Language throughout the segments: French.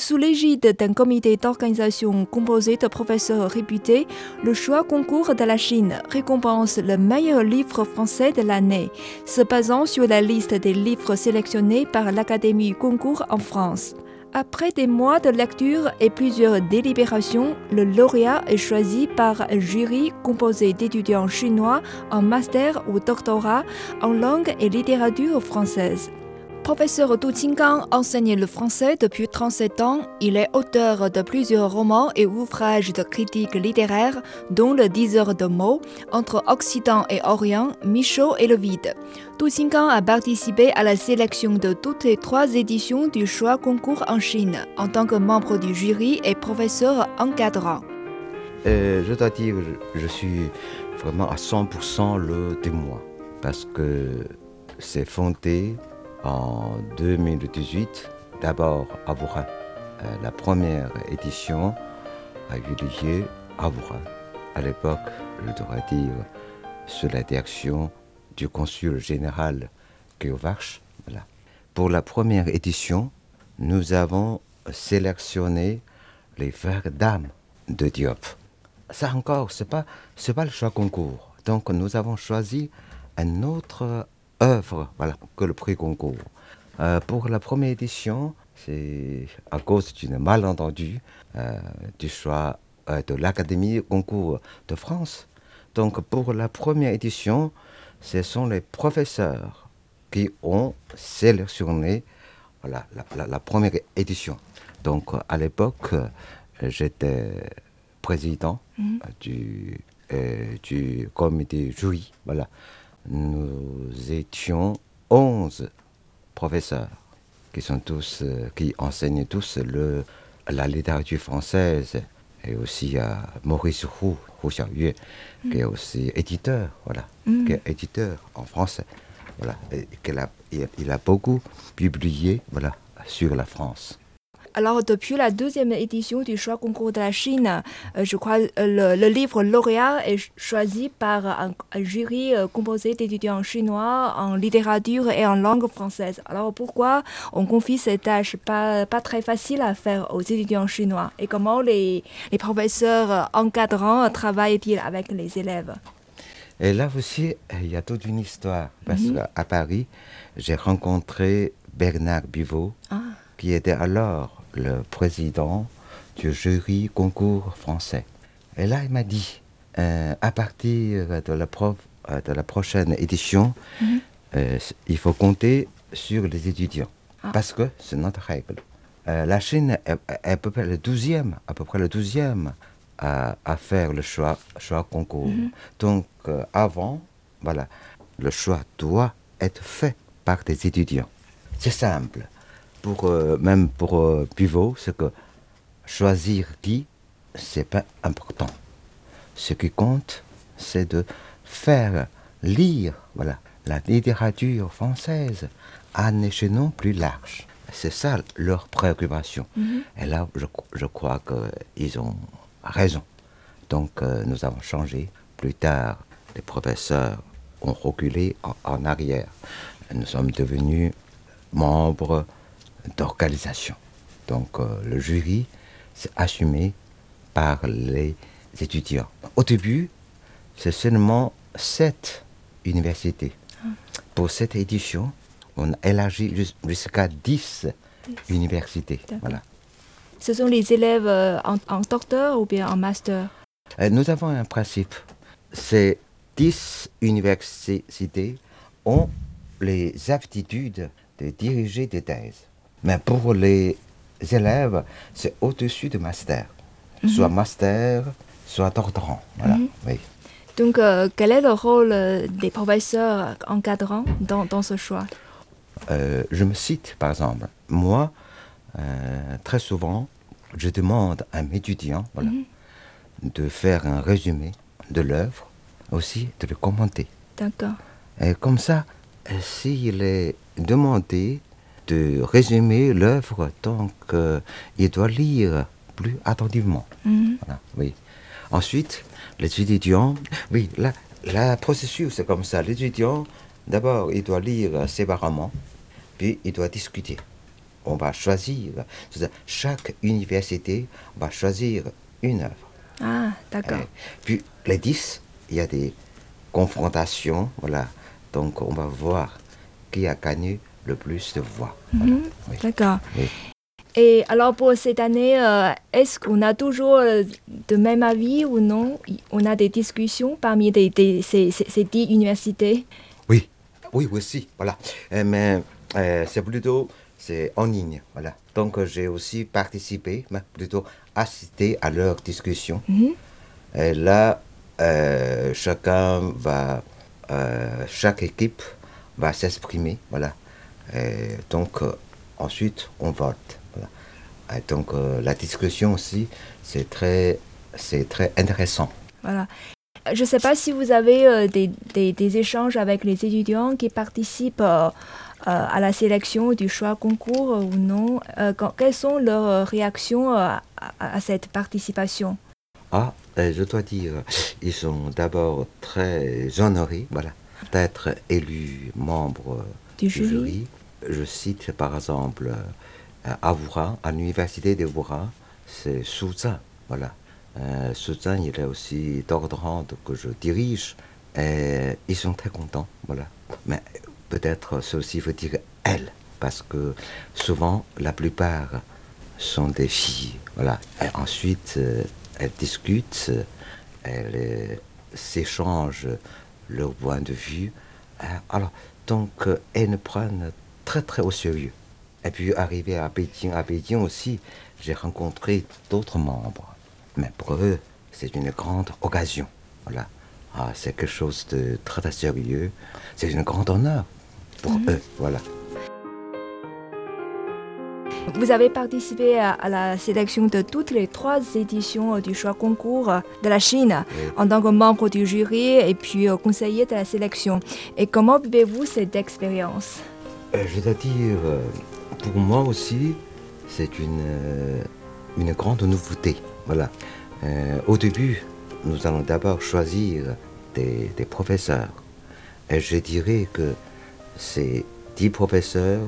Sous l'égide d'un comité d'organisation composé de professeurs réputés, le choix concours de la Chine récompense le meilleur livre français de l'année, se basant sur la liste des livres sélectionnés par l'Académie concours en France. Après des mois de lecture et plusieurs délibérations, le lauréat est choisi par un jury composé d'étudiants chinois en master ou doctorat en langue et littérature française. Professeur Du enseigne le français depuis 37 ans. Il est auteur de plusieurs romans et ouvrages de critique littéraire, dont Le Diseur de mots, Entre Occident et Orient, Michaud et le Vide. Du a participé à la sélection de toutes les trois éditions du choix concours en Chine, en tant que membre du jury et professeur encadrant. Euh, je dois dire, je, je suis vraiment à 100% le témoin, parce que c'est fondé en 2018, d'abord à Wuhan. Euh, la première édition a eu lieu à Wuhan. À l'époque, je devrais dire, sous la direction du consul général Geovarch. Voilà. Pour la première édition, nous avons sélectionné les vers d'âme de Diop. Ça encore, ce n'est pas, pas le choix concours. Donc nous avons choisi un autre œuvre voilà, que le prix concours. Euh, pour la première édition, c'est à cause d'une malentendu euh, du choix euh, de l'Académie concours de France. Donc pour la première édition, ce sont les professeurs qui ont sélectionné voilà, la, la première édition. Donc à l'époque, j'étais président Mhm. du, euh, du comité jury. Voilà. Nous étions 11 professeurs qui sont tous, euh, qui enseignent tous le, la littérature française et aussi à Maurice Roux, Roux Xiaoyue, qui est aussi éditeur, voilà, Mhm. qui est éditeur en français. Voilà, et a, il, il a beaucoup publié, voilà, sur la France. Alors, depuis la deuxième édition du choix concours de la Chine, euh, je crois euh, le, le livre lauréat est ch- choisi par un, un jury euh, composé d'étudiants chinois en littérature et en langue française. Alors, pourquoi on confie cette tâche pas, pas très facile à faire aux étudiants chinois Et comment les, les professeurs euh, encadrants travaillent-ils avec les élèves? Et là aussi, il y a toute une histoire. Parce Mhm. qu'à Paris, j'ai rencontré Bernard Bivot, Ah, qui était alors le président du jury concours français. Et là, il m'a dit, euh, à partir de la, prof- euh, de la prochaine édition, Mhm. euh, il faut compter sur les étudiants. Ah. Parce que c'est notre règle. Euh, la Chine est, est à peu près le 12e, à peu près le 12e à, à faire le choix, choix concours. Donc, euh, avant, voilà, le choix doit être fait par des étudiants. C'est simple. Pour, euh, même pour euh, Pivot, c'est que choisir qui, c'est pas important. Ce qui compte, c'est de faire lire voilà, la littérature française à un échelon plus large. C'est ça leur préoccupation. Mhm. Et là, je, je crois qu'ils ont raison. Donc, euh, nous avons changé. Plus tard, les professeurs ont reculé en, en arrière. Nous sommes devenus membres d'organisation. Donc, euh, le jury s'est assumé par les étudiants. Au début, c'est seulement sept universités. Pour cette édition, on a élargi jus- jusqu'à 10 universités. Voilà. Ce sont les élèves euh, en, en docteur ou bien en master? Euh, Nous avons un principe. Ces 10 universités ont les aptitudes de diriger des thèses. Mais pour les élèves, c'est au-dessus du master. Soit master, soit doctorant. Voilà. Mhm. Oui. Donc, euh, quel est le rôle euh, des professeurs encadrants dans, dans ce choix? Euh, je me cite, par exemple. Moi, euh, très souvent, je demande à mes étudiants voilà, de faire un résumé de l'œuvre, aussi de le commenter. D'accord. Et comme ça, s'il est demandé de résumer l'œuvre, donc euh, il doit lire plus attentivement. Mhm. Voilà, oui. Ensuite, les étudiants, oui, la, la processus c'est comme ça. L'étudiant, d'abord, il doit lire séparément, puis il doit discuter. on va choisir. Chaque université va choisir une œuvre. Ah, d'accord. Et puis les 10, il y a des confrontations, voilà. Donc on va voir qui a gagné le plus de voix. Voilà. Mhm, Oui. D'accord. Oui. Et alors pour cette année, euh, est-ce qu'on a toujours euh, de même avis ou non? On a des discussions parmi des- des- ces, ces- ces dix universités? Oui, oui, aussi, voilà. Euh, mais euh, c'est plutôt c'est en ligne, voilà. Donc j'ai aussi participé, mais plutôt assisté à leurs discussions. Mhm. Et là, chacun va, chaque équipe va s'exprimer, voilà. Et donc euh, ensuite on vote, voilà. Et donc euh, la discussion aussi, c'est très, c'est très intéressant. Voilà. Je ne sais pas si vous avez euh, des, des- des échanges avec les étudiants qui participent euh, à la sélection du choix concours euh, ou non. Euh, quand- quelles sont leurs réactions à, à cette participation? Ah, euh, je dois dire, ils sont d'abord très honorés, voilà, d'être élus membres Du du jury. jury. Je cite par exemple euh, à à l'université Wuhan, c'est Suzan, voilà. Euh, Suzan, il est aussi doctorante que je dirige, et ils sont très contents, voilà. Mais peut-être ceci veut dire elle, parce que souvent, la plupart sont des filles, voilà. Ensuite, euh, elles discutent, elles euh, s'échangent leur point de vue. Euh, Alors, donc, elles nous prennent très très au sérieux. Et puis, arrivé à Pékin, à Pékin aussi, j'ai rencontré d'autres membres. Mais pour eux, c'est une grande occasion. Voilà. Ah, c'est quelque chose de très, très sérieux. C'est un grand honneur pour eux. Voilà. Vous avez participé à, la sélection de toutes les trois éditions du choix concours de la Chine Oui. en tant que membre du jury et puis euh, conseiller de la sélection. Et comment vivez-vous cette expérience? Je dois dire, euh, pour moi aussi, c'est une, euh, grande nouveauté. Voilà. Euh, au début, nous allons d'abord choisir des, professeurs. Et je dirais que ces dix professeurs,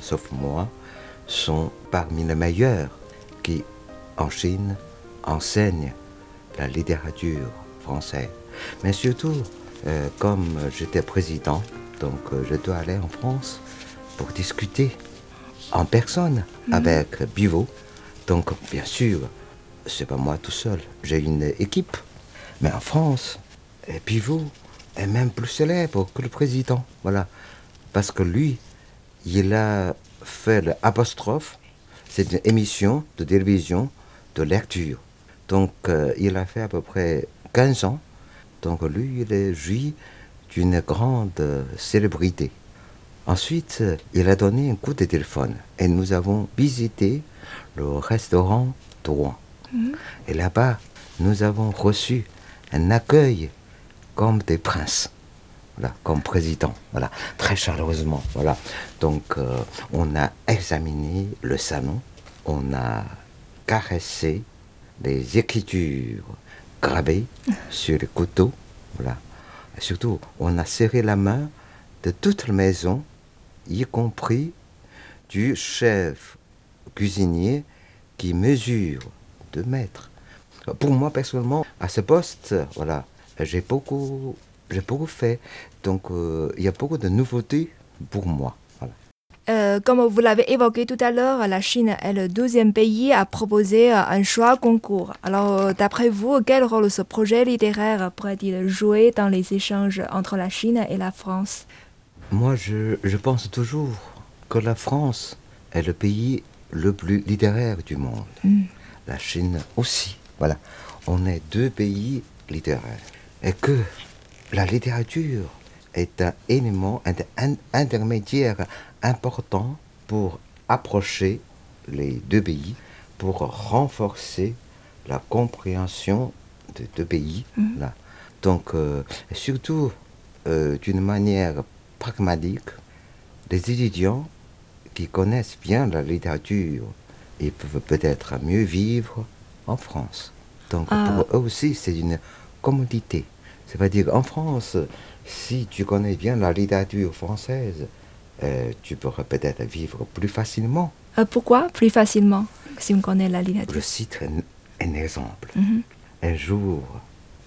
sauf moi, sont parmi les meilleurs qui, en Chine, enseignent la littérature française. Mais surtout, euh, comme j'étais président, donc euh, je dois aller en France pour discuter en personne avec Bivot. Donc, bien sûr, c'est pas moi tout seul, j'ai une équipe. Mais en France, Pivot est même plus célèbre que le président. Voilà. Parce que lui, il a fait l'apostrophe. C'est une émission de télévision de lecture. Donc, euh, il a fait à peu près 15 ans. Donc, lui, il est joui d'une grande euh, célébrité. Ensuite, il a donné un coup de téléphone et nous avons visité le restaurant de Rouen. Et là-bas, nous avons reçu un accueil comme des princes, voilà, comme président, voilà, très chaleureusement, voilà. Donc, euh, on a examiné le salon, on a caressé les écritures gravées sur les couteaux, voilà. Et surtout, on a serré la main de toute la maison, y compris du chef cuisinier qui mesure 2 mètres. Pour moi, personnellement, à ce poste, voilà, j'ai beaucoup, fait. Donc, euh, il y a beaucoup de nouveautés pour moi. Euh, Comme vous l'avez évoqué tout à l'heure, la Chine est le deuxième pays à proposer euh, un choix concours. Alors, d'après vous, quel rôle ce projet littéraire pourrait-il jouer dans les échanges entre la Chine et la France? Moi, je, je pense toujours que la France est le pays le plus littéraire du monde. La Chine aussi. Voilà. On est deux pays littéraires. Et que la littérature est un élément in- intermédiaire important pour approcher les deux pays, pour renforcer la compréhension des deux pays. Là. Donc, euh, surtout, euh, d'une manière pragmatique, les étudiants qui connaissent bien la littérature, ils peuvent peut-être mieux vivre en France. Donc Ah. pour eux aussi, c'est une commodité. C'est-à-dire en France, si tu connais bien la littérature française, euh, tu pourrais peut-être vivre plus facilement Euh, pourquoi Plus facilement, si on connaît la Je littérature. cite un, un exemple. Mhm. Un jour,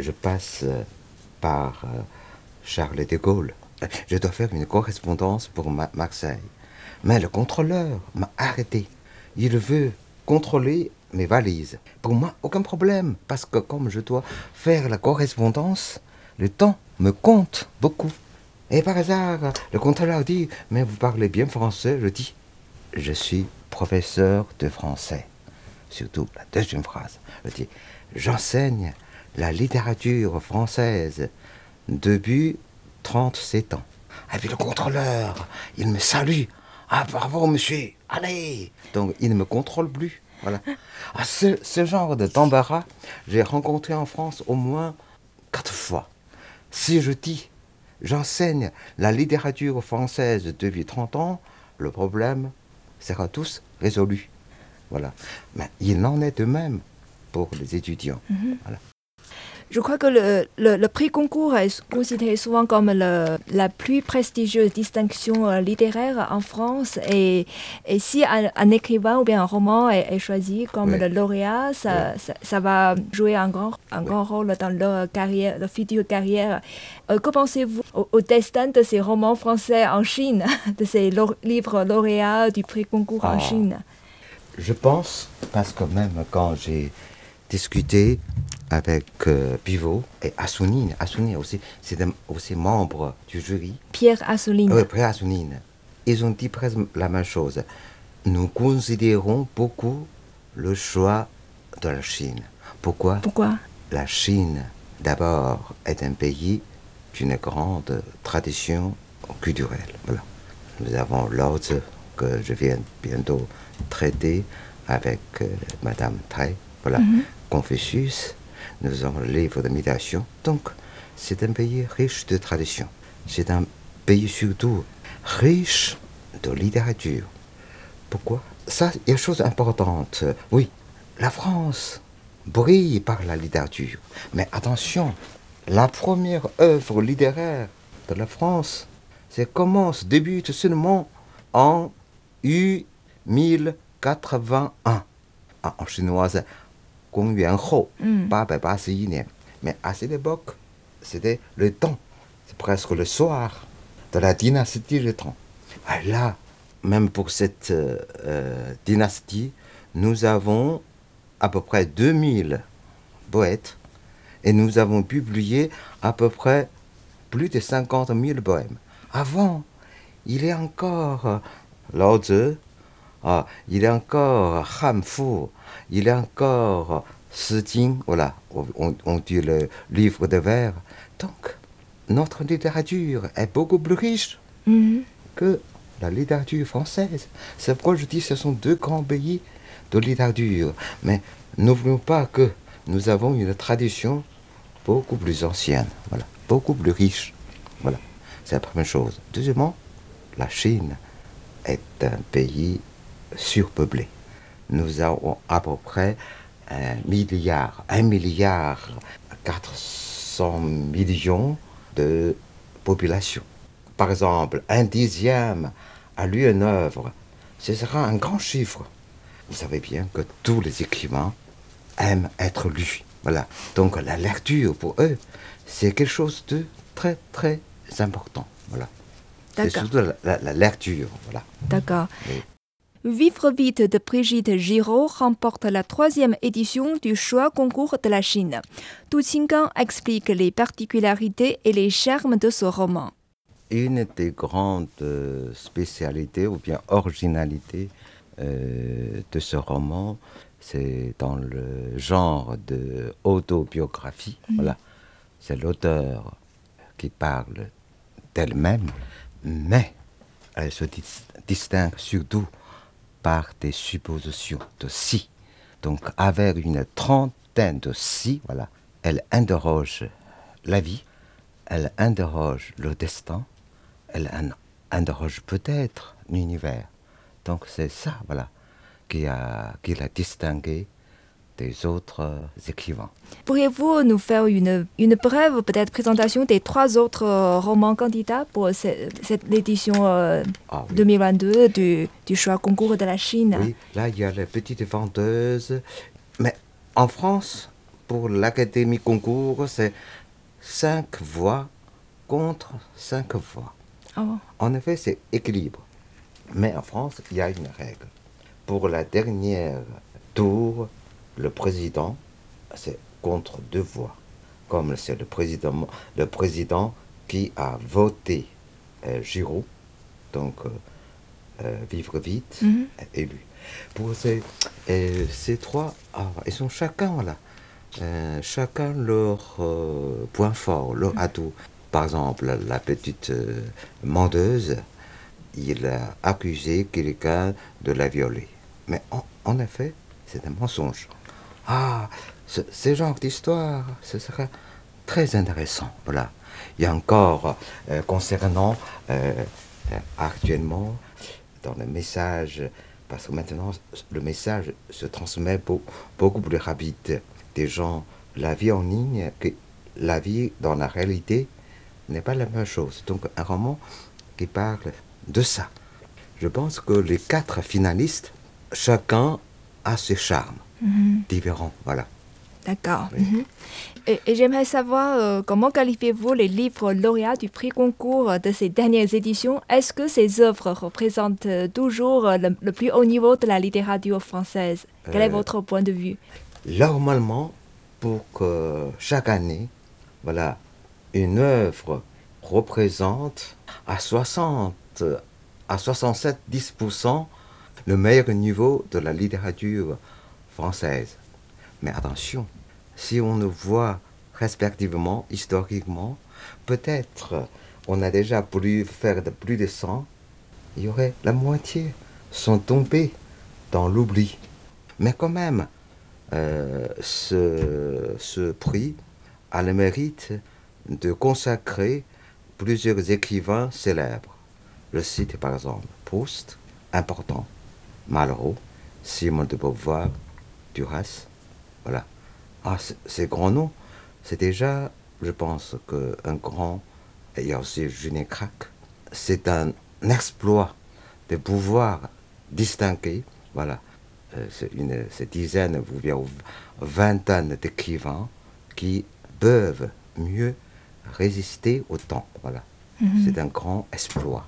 je passe par euh, Charles de Gaulle. Je dois faire une correspondance pour Ma- Marseille. Mais le contrôleur m'a arrêté. Il veut contrôler mes valises. Pour moi, aucun problème, parce que comme je dois faire la correspondance, le temps me compte beaucoup. Et par hasard, le contrôleur dit, mais vous parlez bien français Je dis, je suis professeur de français. Surtout la deuxième phrase. Je dis, j'enseigne la littérature française depuis 37 ans. Et puis le contrôleur, il me salue. Ah, bravo, monsieur, allez Donc, il ne me contrôle plus. Voilà. Ah, ce, ce genre de d'embarras, j'ai rencontré en France au moins quatre fois. Si je dis, j'enseigne la littérature française depuis 30 ans, le problème sera tous résolu. Voilà. Mais il en est de même pour les étudiants. Voilà. Je crois que le, le- le prix concours est considéré souvent comme le- la plus prestigieuse distinction euh, littéraire en France. Et, et si un, un écrivain ou bien un roman est, est choisi comme Oui. le lauréat, ça, ça, ça va jouer un grand, un grand rôle dans leur carrière, leur future carrière. Euh, que pensez-vous au, au destin de ces romans français en Chine, de ces livres lauréats du prix concours en Ah. Chine? Je pense, parce que même quand j'ai discuté avec euh, Pivot et Assounine, Assounine aussi, c'est aussi membre du jury, Pierre Assouline. oui, après Assounine, ils ont dit presque la même chose. Nous considérons beaucoup le choix de la Chine. Pourquoi? Pourquoi? La Chine, d'abord, est un pays d'une grande tradition culturelle. Voilà. Nous avons Tzu, que je viens bientôt traiter avec euh, Madame Tai. Voilà. Confucius, nous avons le livre de méditation. Donc, c'est un pays riche de tradition. C'est un pays surtout riche de littérature. Pourquoi? Ça, il y a chose importante. Oui, la France brille par la littérature. Mais attention, la première œuvre littéraire de la France, c'est commence, débute seulement en U 1081. Ah, en chinois, 公元后 Mm. 881年. Mais à cette époque, c'était le temps. C'est presque le soir de la dynastie de Tang. Ah, Là, même pour cette euh, euh, dynastie, nous avons à peu près 2000 poètes et nous avons publié à peu près plus de 50 000 poèmes. Avant, il y a encore euh, Lao Tzu, ah, il y a encore Han Fu, il y a encore Si Jing, voilà, on, on- on dit le livre de vers. Donc, notre littérature est beaucoup plus riche Mhm. que la littérature française. C'est pourquoi je dis que ce sont deux grands pays de littérature. Mais n'oublions pas que nous avons une tradition beaucoup plus ancienne, voilà, beaucoup plus riche. Voilà, c'est la première chose. Deuxièmement, la Chine est un pays surpeuplé. Nous avons à peu près un milliard, un milliard 400 millions de population. Par exemple, un dixième a lu une œuvre. Ce sera un grand chiffre. Vous savez bien que tous les écrivains aiment être lus. Voilà. Donc la lecture pour eux, c'est quelque chose de très très important. Voilà. C'est surtout la, la- la lecture. Voilà. D'accord. Vivre vite de Brigitte Giraud remporte la troisième édition du choix concours de la Chine. Tu Qinggang explique les particularités et les charmes de ce roman. Une des grandes euh, spécialités ou bien originalités euh, de ce roman, c'est dans le genre de autobiographie. Voilà. C'est l'auteur qui parle d'elle-même, mais elle se dis- distingue surtout par des suppositions de si. Donc, avec une trentaine de si, voilà, elle interroge la vie, elle interroge le destin, elle in- interroge peut-être l'univers. Donc, c'est ça, voilà, qui a, qui l'a distingué des autres euh, écrivains. Pourriez-vous nous faire une, une brève peut-être présentation des trois autres euh, romans candidats pour ce- cette édition euh, Ah oui. 2022 du, du choix concours de la Chine? Oui, là, il y a les petites vendeuses. Mais en France, pour l'Académie concours, c'est cinq voix contre cinq voix. Oh, En effet, c'est équilibre. Mais en France, il y a une règle. Pour la dernière tour, le président, c'est contre deux voix. Comme c'est le président, le président qui a voté euh, Giraud, donc euh, euh, Vivre vite, Mhm. élu. Pour ces, euh, ces trois, ah, ils sont chacun, euh, chacun leur euh, point fort, leur atout. Par exemple, la petite euh, mendeuse, il a accusé quelqu'un de la violer. Mais en, en effet, c'est un mensonge. Ah, ce, ce genre d'histoire, ce sera très intéressant. Voilà. Il y a encore, euh, concernant euh, euh, actuellement, dans le message, parce que maintenant, le message se transmet beau- beaucoup plus rapide. Des gens, la vie en ligne, que la vie dans la réalité n'est pas la même chose. Donc, un roman qui parle de ça. Je pense que les quatre finalistes, chacun a ses charmes différents. Voilà. D'accord. Oui. Mhm. Et, et j'aimerais savoir euh, comment qualifiez-vous les livres lauréats du prix concours de ces dernières éditions? Est-ce que ces œuvres représentent euh, toujours euh, le, le plus haut niveau de la littérature française? Quel est votre point de vue? Normalement, pour que chaque année, voilà, une œuvre représente à 60, à 67, 10% le meilleur niveau de la littérature française. Mais attention, si on ne voit respectivement, historiquement, peut-être on a déjà voulu faire de plus de 100, il y aurait la moitié sont tombés dans l'oubli. Mais quand même, euh, ce, ce prix a le mérite de consacrer plusieurs écrivains célèbres. Je cite par exemple Proust, important, Malraux, Simone de Beauvoir, Duras. Voilà. Ah, ces grands noms, c'est déjà, je pense, qu'un grand, et il y a aussi Julien Crac, c'est un exploit de pouvoir distinguer, voilà, euh, une c'est dizaines, ou bien vingtaine d'écrivains qui peuvent mieux résister au temps. Voilà. Mhm. C'est un grand exploit.